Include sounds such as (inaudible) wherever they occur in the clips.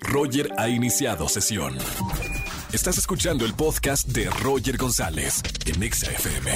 Roger ha iniciado sesión. Estás escuchando el podcast de Roger González en Exa FM.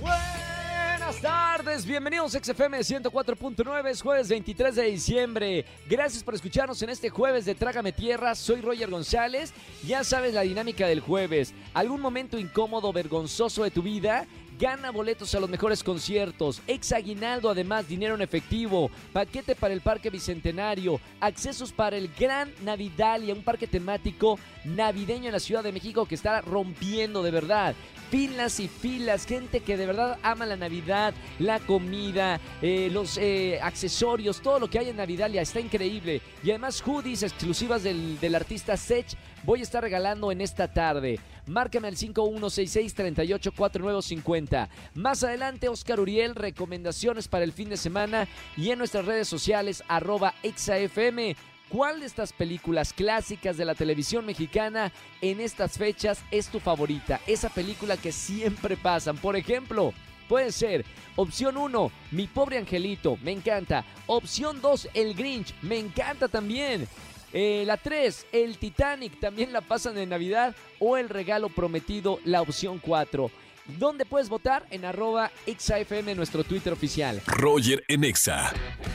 Buenas tardes, bienvenidos a XFM 104.9, es jueves 23 de diciembre. Gracias por escucharnos en este jueves de Trágame Tierra, soy Roger González. Ya sabes la dinámica del jueves. ¿Algún momento incómodo, vergonzoso de tu vida? Gana boletos a los mejores conciertos, ex aguinaldo, además dinero en efectivo, paquete para el Parque Bicentenario, accesos para el Gran Navidalia, un parque temático navideño en la Ciudad de México que está rompiendo de verdad. Filas y filas, gente que de verdad ama la Navidad, la comida, eh, los eh, accesorios, todo lo que hay en Navidalia está increíble. Y además hoodies exclusivas del, del artista Sech voy a estar regalando en esta tarde. Márcame al 5166-384950. Más adelante, Oscar Uriel, recomendaciones para el fin de semana y en nuestras redes sociales, arroba exafm. ¿Cuál de estas películas clásicas de la televisión mexicana en estas fechas es tu favorita? Esa película que siempre pasan. Por ejemplo, puede ser opción 1, Mi pobre angelito, me encanta. Opción 2, El Grinch, me encanta también. Eh, la 3, el Titanic, también la pasan en Navidad. O el regalo prometido, la opción 4. ¿Dónde puedes votar? En arroba XAFM, nuestro Twitter oficial. Roger en Exa.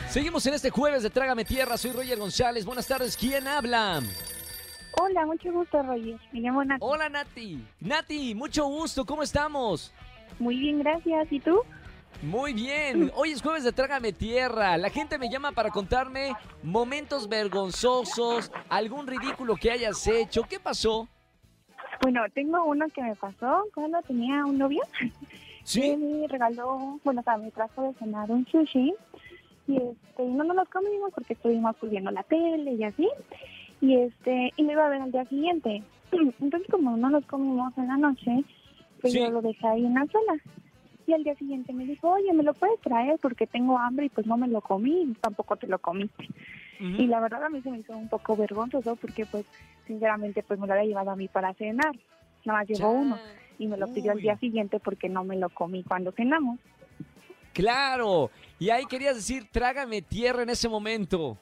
Seguimos en este jueves de Trágame Tierra. Soy Roger González. Buenas tardes. ¿Quién habla? Hola, mucho gusto, Roger. Me llamo Nati. Hola, Nati. Nati, mucho gusto. ¿Cómo estamos? Muy bien, gracias. ¿Y tú? Muy bien, hoy es jueves de Trágame Tierra. La gente me llama para contarme momentos vergonzosos, algún ridículo que hayas hecho. ¿Qué pasó? Bueno, tengo uno que me pasó cuando tenía un novio. Sí. me regaló, bueno, o sea, me trajo de cenar un sushi. Y este, no nos los comimos porque estuvimos pues, viendo la tele y así. Y este, y me iba a ver al día siguiente. (clears throat) Entonces, como no nos comimos en la noche, pues Sí. yo lo dejé ahí en la sala. Y al día siguiente me dijo, oye, ¿me lo puedes traer? Porque tengo hambre y pues no me lo comí, y tampoco te lo comiste. Y la verdad a mí se me hizo un poco vergonzoso porque pues sinceramente pues me lo había llevado a mí para cenar. Nada más llevó uno y me lo pidió al Uy. día siguiente porque no me lo comí cuando cenamos. Claro. Y ahí querías decir, trágame tierra en ese momento.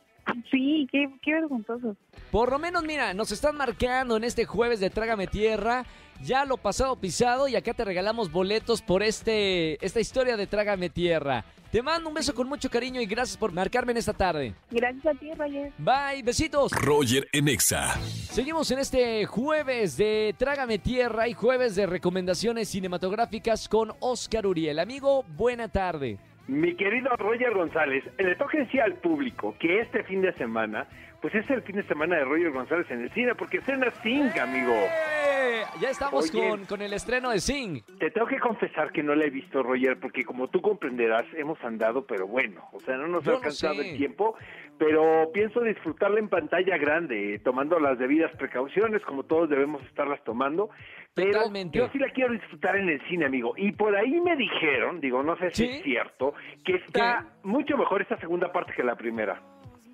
Sí, qué, qué vergonzoso. Por lo menos, mira, nos están marcando en este jueves de Trágame Tierra. Ya lo pasado pisado y acá te regalamos boletos por este esta historia de Trágame Tierra. Te mando un beso con mucho cariño y gracias por marcarme en esta tarde. Gracias a ti, Roger. Bye, besitos. Roger en Exa. Seguimos en este jueves de Trágame Tierra y jueves de recomendaciones cinematográficas con Oscar Uriel. Amigo, buena tarde. Mi querido Roger González, le toca decir al público que este fin de semana, pues es el fin de semana de Roger González en el cine, porque cena Sing, amigo. ¡Eh! Ya estamos Oye. con, con el estreno de Sing. Te tengo que confesar que no la he visto, Roger, porque como tú comprenderás, hemos andado, pero bueno, o sea, no nos Yo ha alcanzado sé. el tiempo, pero pienso disfrutarla en pantalla grande, tomando las debidas precauciones, como todos debemos estarlas tomando. Pero Totalmente. yo sí la quiero disfrutar en el cine, amigo. Y por ahí me dijeron, digo, no sé si ¿Sí? es cierto, que está mucho mejor esta segunda parte que la primera.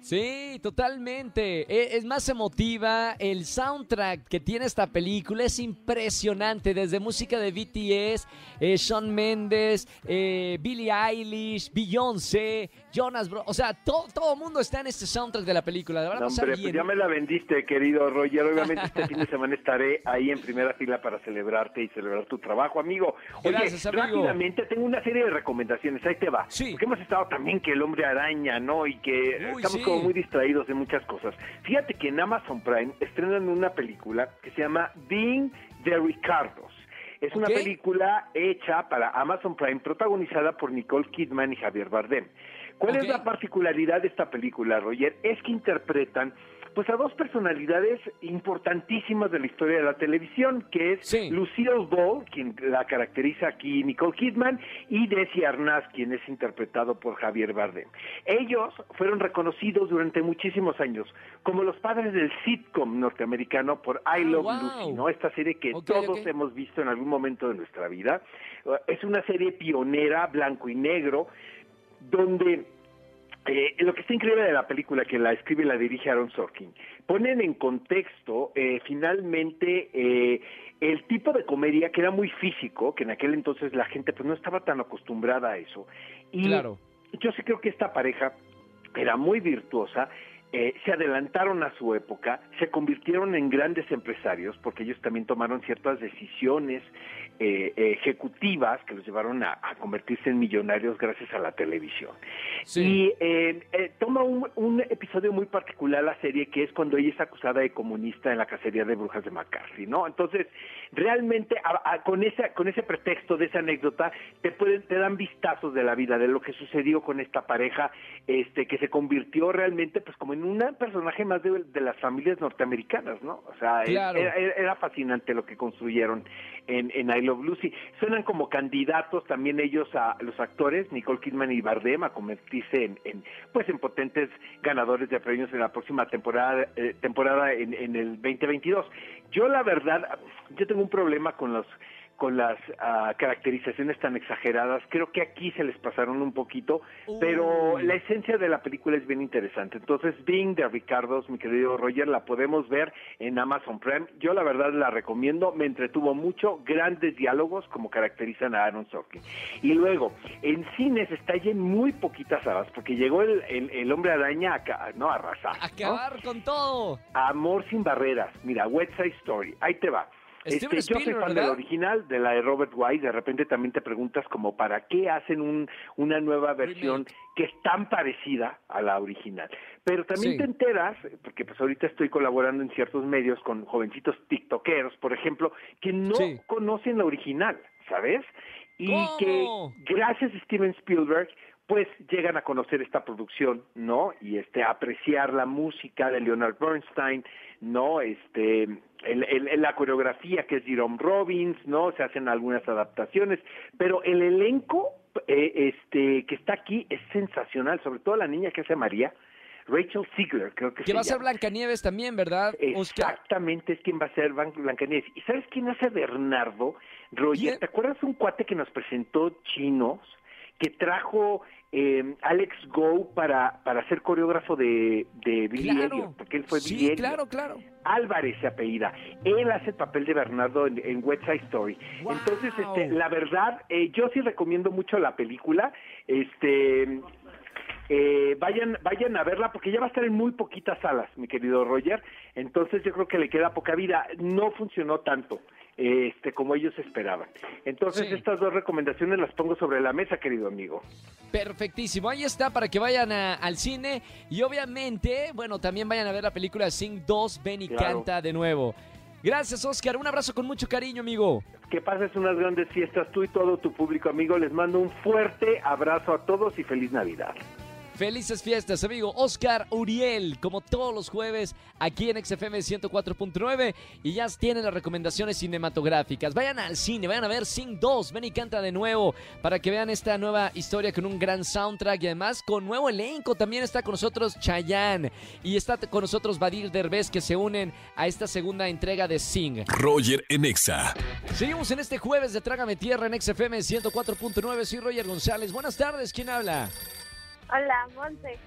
Sí, totalmente. E- Es más emotiva. El soundtrack que tiene esta película es impresionante. Desde música de BTS, eh, Shawn Mendes, eh, Billie Eilish, Beyoncé, Jonas Bro. O sea, to- todo el mundo está en este soundtrack de la película. De verdad, No, está hombre, pues ya me la vendiste, querido Roger. Obviamente este fin de semana estaré ahí en primera fila para celebrarte y celebrar tu trabajo, amigo. Oye, Gracias, amigo. rápidamente tengo una serie de recomendaciones. Ahí te va. Sí. Porque hemos estado también que el hombre araña, ¿no? Y que Uy, estamos sí. Como muy distraídos de muchas cosas. Fíjate que en Amazon Prime estrenan una película que se llama Being the Ricardos. Es una película hecha para Amazon Prime, protagonizada por Nicole Kidman y Javier Bardem. ¿Cuál es la particularidad de esta película, Roger? Es que interpretan pues a dos personalidades importantísimas de la historia de la televisión, que es Sí. Lucille Ball, quien la caracteriza aquí Nicole Kidman, y Desi Arnaz, quien es interpretado por Javier Bardem. Ellos fueron reconocidos durante muchísimos años como los padres del sitcom norteamericano por I Ah, Love wow. Lucy, ¿no? Esta serie que todos hemos visto en algún momento de nuestra vida. Es una serie pionera, blanco y negro, donde eh, lo que está increíble de la película, que la escribe y la dirige Aaron Sorkin, ponen en contexto eh, finalmente eh, el tipo de comedia que era muy físico, que en aquel entonces la gente pues no estaba tan acostumbrada a eso. Y Claro. yo sí creo que esta pareja era muy virtuosa eh, se adelantaron a su época, se convirtieron en grandes empresarios porque ellos también tomaron ciertas decisiones eh, ejecutivas que los llevaron a, convertirse en millonarios gracias a la televisión. Y eh, toma un, episodio muy particular la serie que es cuando ella es acusada de comunista en la cacería de brujas de McCarthy, ¿no? Entonces, realmente con ese con ese pretexto de esa anécdota te pueden te dan vistazos de la vida de lo que sucedió con esta pareja, este que se convirtió realmente pues como en un personaje más de, las familias norteamericanas, ¿no? O sea, era, fascinante lo que construyeron en, en I Love Lucy. Suenan como candidatos también ellos a los actores, Nicole Kidman y Bardem, a convertirse en, pues en potentes ganadores de premios en la próxima temporada, eh, temporada en, en el 2022. Yo la verdad, yo tengo un problema con los con las ah, caracterizaciones tan exageradas. Creo que aquí se les pasaron un poquito, pero la esencia de la película es bien interesante. Entonces, Being de Ricardo, mi querido Roger, la podemos ver en Amazon Prime. Yo la verdad la recomiendo, me entretuvo mucho, grandes diálogos como caracterizan a Aaron Sorkin. Y luego, en cines está ya muy poquitas salas, porque llegó el, el, hombre araña a, ¿no? a arrasar. Acabar con todo. Amor sin barreras. Mira, West Side Story, ahí te va. Este, yo soy fan de la original, de la de Robert White. De repente también te preguntas como para qué hacen un, una nueva versión que es tan parecida a la original. Pero también te enteras, porque pues ahorita estoy colaborando en ciertos medios con jovencitos tiktokeros, por ejemplo, que no conocen la original, ¿sabes? Y que gracias a Steven Spielberg pues llegan a conocer esta producción, ¿no? Y este apreciar la música de Leonard Bernstein, ¿no? Este el, la coreografía que es Jerome Robbins, ¿no? Se hacen algunas adaptaciones, pero el elenco eh, este que está aquí es sensacional, sobre todo la niña que hace María, Rachel Ziegler, creo que Que va a ser Blancanieves también, ¿verdad? Exactamente, es quien va a ser Blancanieves. ¿Y sabes quién hace Bernardo? Roger, ¿te acuerdas un cuate que nos presentó chinos? Que trajo eh, Alex Go para, para ser coreógrafo de, de Billy Elliot, porque él fue sí, Billy claro, claro. Álvarez se apellida. Él hace el papel de Bernardo en, en West Side Story. Entonces, este, la verdad, eh, yo sí recomiendo mucho la película. Este, eh, vayan, vayan a verla porque ya va a estar en muy poquitas salas, mi querido Roger. Entonces yo creo que le queda poca vida. No funcionó tanto este, como ellos esperaban. Entonces, estas dos recomendaciones las pongo sobre la mesa, querido amigo. Perfectísimo, ahí está para que vayan al cine y obviamente, bueno, también vayan a ver la película Sing 2, Ven y canta de nuevo. Gracias, Oscar. Un abrazo con mucho cariño, amigo. Que pases unas grandes fiestas tú y todo tu público, amigo. Les mando un fuerte abrazo a todos y feliz Navidad. Felices fiestas, amigo. Oscar Uriel, como todos los jueves, aquí en XFM 104.9. Y ya tienen las recomendaciones cinematográficas. Vayan al cine, vayan a ver Sing 2. Ven y canta de nuevo para que vean esta nueva historia con un gran soundtrack y además con nuevo elenco. También está con nosotros Chayanne y está con nosotros Badir Derbez que se unen a esta segunda entrega de Sing. Roger en Exa. Seguimos en este jueves de Trágame Tierra en XFM 104.9. Soy Roger González. Buenas tardes, ¿quién habla? Hola, Monse.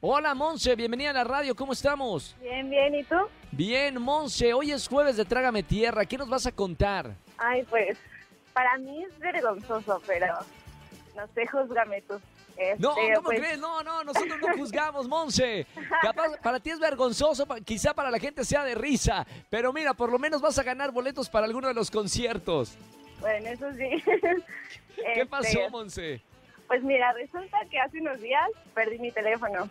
Hola, Monse, bienvenida a la radio, ¿cómo estamos? Bien, bien, ¿y tú? Bien, Monse, hoy es jueves de Trágame Tierra, ¿qué nos vas a contar? Ay, pues, para mí es vergonzoso, pero no sé, juzgame tú. no, ¿cómo pues crees? No, no, (laughs) nosotros no juzgamos, Monse. Capaz, (laughs) para ti es vergonzoso, quizá para la gente sea de risa, pero mira, por lo menos vas a ganar boletos para alguno de los conciertos. Bueno, eso sí. (laughs) ¿Qué pasó, este, Monse? Pues mira, resulta que hace unos días perdí mi teléfono.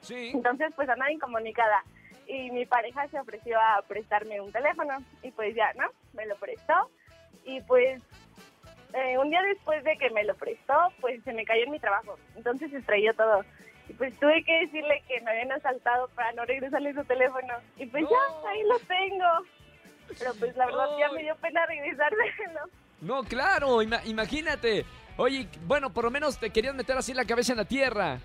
Sí. Entonces, pues andaba incomunicada. Y mi pareja se ofreció a prestarme un teléfono. Y pues ya, ¿no? Me lo prestó. Y pues eh, un día después de que me lo prestó, pues se me cayó en mi trabajo. Entonces se estrelló todo. Y pues tuve que decirle que me habían asaltado para no regresarle su teléfono. Y pues ya, ahí lo tengo. Pero pues la verdad ya me dio pena regresárselo. No, claro, imagínate. Oye, bueno, por lo menos te querían meter así la cabeza en la tierra.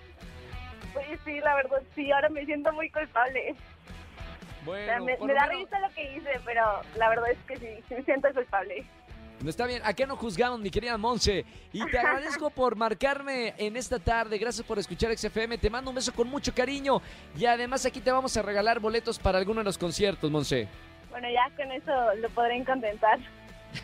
Pues sí, la verdad, sí, ahora me siento muy culpable. Bueno, me, da risa lo que hice, pero la verdad es que sí, me siento culpable. No está bien, ¿a qué no juzgamos, mi querida Monse? Y te (laughs) agradezco por marcarme en esta tarde. Gracias por escuchar XFM. Te mando un beso con mucho cariño. Y además aquí te vamos a regalar boletos para alguno de los conciertos, Monse. Bueno, ya con eso lo podré contentar.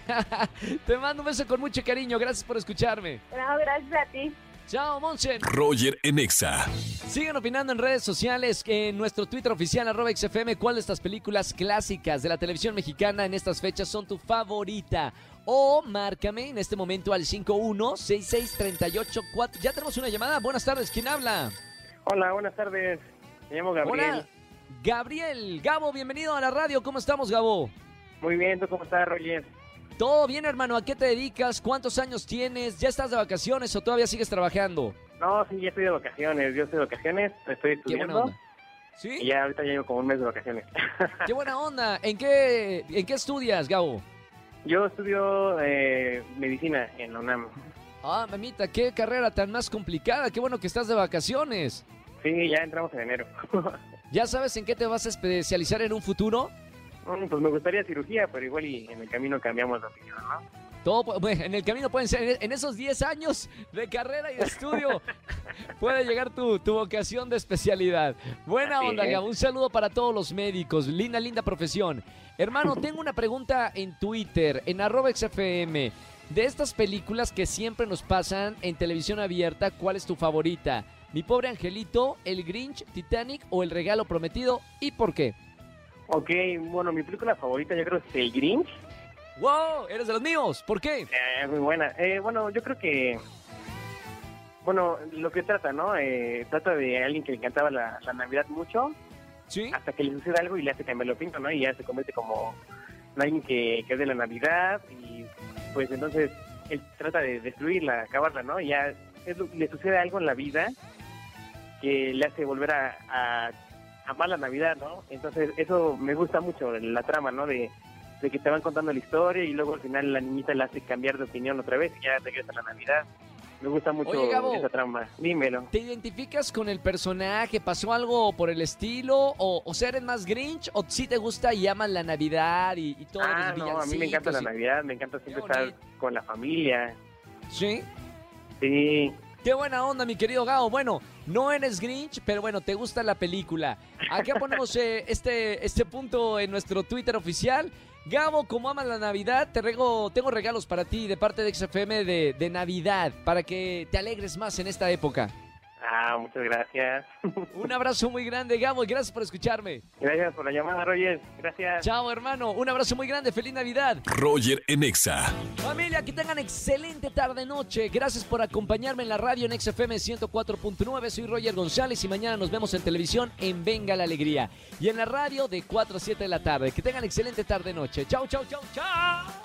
(laughs) Te mando un beso con mucho cariño. Gracias por escucharme. No, gracias a ti. Chao, Monsen. Roger en Exa. Siguen opinando en redes sociales, en nuestro Twitter oficial, arroba XFM, cuál de estas películas clásicas de la televisión mexicana en estas fechas son tu favorita. O márcame en este momento al 516638. Ya tenemos una llamada. Buenas tardes, ¿quién habla? Hola, buenas tardes. Me llamo Gabriel. Hola, Gabriel. Gabo, bienvenido a la radio. ¿Cómo estamos, Gabo? Muy bien, ¿tú cómo estás, Roger? Todo bien, hermano. ¿A qué te dedicas? ¿Cuántos años tienes? ¿Ya estás de vacaciones o todavía sigues trabajando? No, sí, ya estoy de vacaciones. Yo estoy de vacaciones, estoy estudiando. Qué buena onda. ¿Sí? Y ya ahorita ya llevo como un mes de vacaciones. Qué buena (laughs) onda. ¿En qué, en qué estudias, Gabo? Yo estudio eh, medicina en la UNAM. Ah, mamita, qué carrera tan más complicada. Qué bueno que estás de vacaciones. Sí, ya entramos en enero. (laughs) ¿Ya sabes en qué te vas a especializar en un futuro? Mm, pues me gustaría cirugía, pero igual y en el camino cambiamos de opinión, ¿no? Todo, en el camino pueden ser, en esos 10 años de carrera y de estudio, (laughs) puede llegar tu, vocación de especialidad. Buena onda, Gabo. Un saludo para todos los médicos. Linda, linda profesión. Hermano, (laughs) tengo una pregunta en Twitter, en arroba XFM. De estas películas que siempre nos pasan en televisión abierta, ¿cuál es tu favorita? Mi pobre angelito, El Grinch, Titanic o El Regalo Prometido y por qué? Ok, bueno, mi película favorita yo creo es El Grinch. ¡Wow! ¿Eres de los míos? ¿Por qué? Eh, muy buena. Eh, bueno, yo creo que... Bueno, lo que trata, ¿no? Eh, trata de alguien que le encantaba la, Navidad mucho. Sí. Hasta que le sucede algo y le hace lo pinto, ¿no? Y ya se convierte como alguien que, que es de la Navidad y pues entonces él trata de destruirla, acabarla, ¿no? Y ya le sucede algo en la vida que le hace volver a amar la Navidad, ¿no? Entonces eso me gusta mucho, la trama, ¿no? De, que te van contando la historia y luego al final la niñita le hace cambiar de opinión otra vez y ya regresa a la Navidad. Me gusta mucho esa trama. Dímelo. ¿Te identificas con el personaje? ¿Pasó algo por el estilo? ¿O, o sea, eres más Grinch? ¿O si te gusta y amas la Navidad y, y todo? Ah, no, a mí me encanta la Navidad. Me encanta siempre estar con la familia. ¿Sí? Sí. Qué buena onda, mi querido Gao. Bueno, no eres Grinch, pero bueno, te gusta la película. Aquí ponemos eh, este, este punto en nuestro Twitter oficial. Gabo, como amas la Navidad, te rego, tengo regalos para ti de parte de XFM de Navidad, para que te alegres más en esta época. Ah, muchas gracias. (laughs) Un abrazo muy grande, Gabo, y gracias por escucharme. Gracias por la llamada, Roger. Gracias. Chao, hermano. Un abrazo muy grande. Feliz Navidad. Roger Enexa. Familia, que tengan excelente tarde-noche. Gracias por acompañarme en la radio en XFM 104.9. Soy Roger González y mañana nos vemos en televisión en Venga la Alegría. Y en la radio de 4 a 7 de la tarde. Que tengan excelente tarde-noche. Chao, chao, chao, chao.